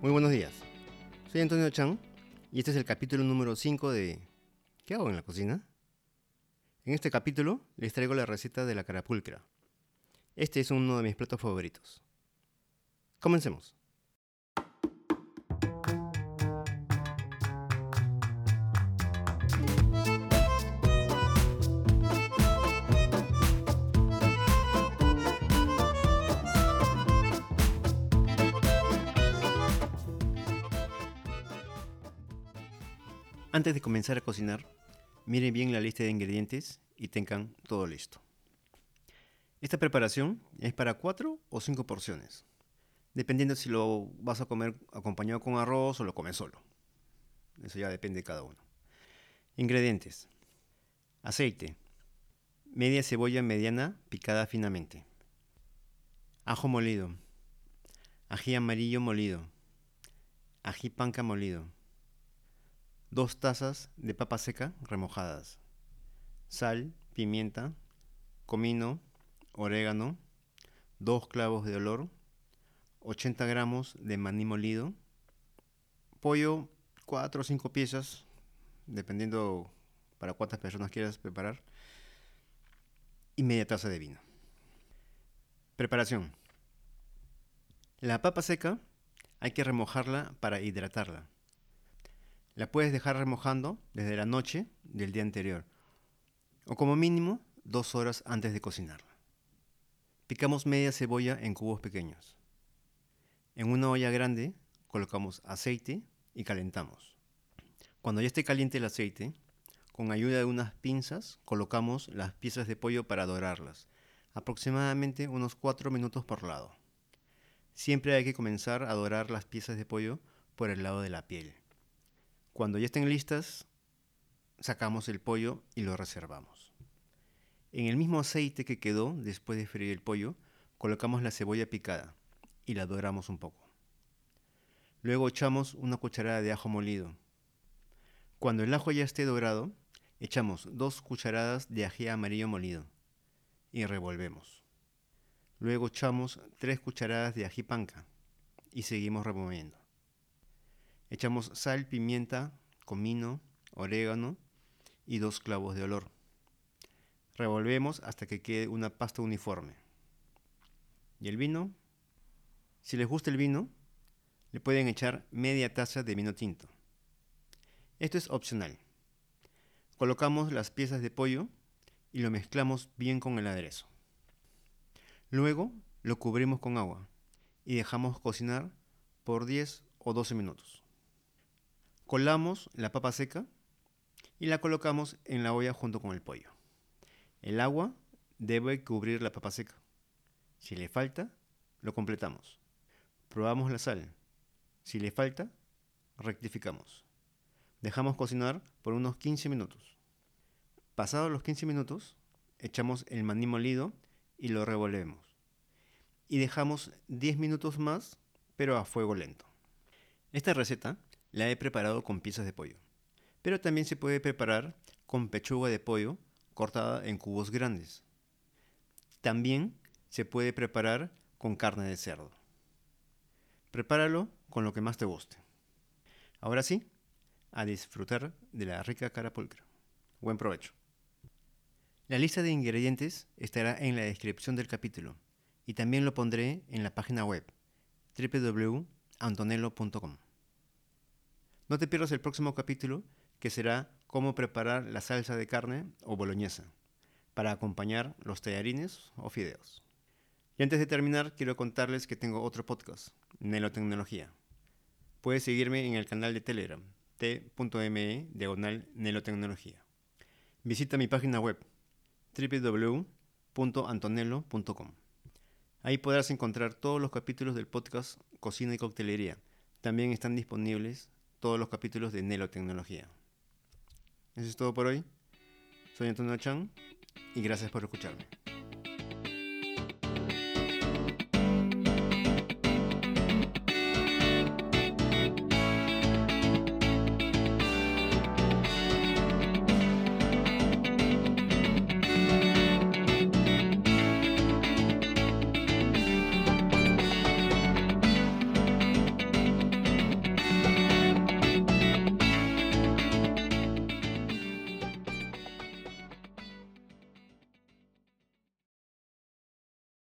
Muy buenos días. Soy Antonio Chan y este es el capítulo número 5 de ¿Qué hago en la cocina? En este capítulo les traigo la receta de la carapulcra. Este es uno de mis platos favoritos. Comencemos. Antes de comenzar a cocinar, miren bien la lista de ingredientes y tengan todo listo. Esta preparación es para 4 o 5 porciones, dependiendo si lo vas a comer acompañado con arroz o lo comes solo. Eso ya depende de cada uno. Ingredientes. Aceite. Media cebolla mediana picada finamente. Ajo molido. Ají amarillo molido. Ají panca molido 2 tazas de papa seca remojadas, sal, pimienta, comino, orégano, 2 clavos de olor, 80 gramos de maní molido, pollo 4 o 5 piezas, dependiendo para cuántas personas quieras preparar, y media taza de vino. Preparación. La papa seca hay que remojarla para hidratarla. La puedes dejar remojando desde la noche del día anterior, o como mínimo dos horas antes de cocinarla. Picamos media cebolla en cubos pequeños. En una olla grande colocamos aceite y calentamos. Cuando ya esté caliente el aceite, con ayuda de unas pinzas colocamos las piezas de pollo para dorarlas, aproximadamente unos 4 minutos por lado. Siempre hay que comenzar a dorar las piezas de pollo por el lado de la piel. Cuando ya estén listas, sacamos el pollo y lo reservamos. En el mismo aceite que quedó después de freír el pollo, colocamos la cebolla picada y la doramos un poco. Luego echamos una cucharada de ajo molido. Cuando el ajo ya esté dorado, echamos dos cucharadas de ají amarillo molido y revolvemos. Luego echamos tres cucharadas de ají panca y seguimos removiendo. Echamos sal, pimienta, comino, orégano y dos clavos de olor. Revolvemos hasta que quede una pasta uniforme. ¿Y el vino? Si les gusta el vino, le pueden echar media taza de vino tinto. Esto es opcional. Colocamos las piezas de pollo y lo mezclamos bien con el aderezo. Luego lo cubrimos con agua y dejamos cocinar por 10 o 12 minutos. Colamos la papa seca y la colocamos en la olla junto con el pollo. El agua debe cubrir la papa seca. Si le falta, lo completamos. Probamos la sal. Si le falta, rectificamos. Dejamos cocinar por unos 15 minutos. Pasados los 15 minutos, echamos el maní molido y lo revolvemos. Y dejamos 10 minutos más, pero a fuego lento. Esta receta la he preparado con piezas de pollo, pero también se puede preparar con pechuga de pollo cortada en cubos grandes. También se puede preparar con carne de cerdo. Prepáralo con lo que más te guste. Ahora sí, a disfrutar de la rica carapulcra. Buen provecho. La lista de ingredientes estará en la descripción del capítulo y también lo pondré en la página web www.antonello.com. No te pierdas el próximo capítulo, que será cómo preparar la salsa de carne o boloñesa para acompañar los tallarines o fideos. Y antes de terminar, quiero contarles que tengo otro podcast, Nelotecnología. Puedes seguirme en el canal de Telegram, t.me diagonal. Visita mi página web, www.antonello.com. Ahí podrás encontrar todos los capítulos del podcast Cocina y Coctelería. También están disponibles todos los capítulos de Nelo Tecnología. Eso es todo por hoy. Soy Antonio Chan y gracias por escucharme.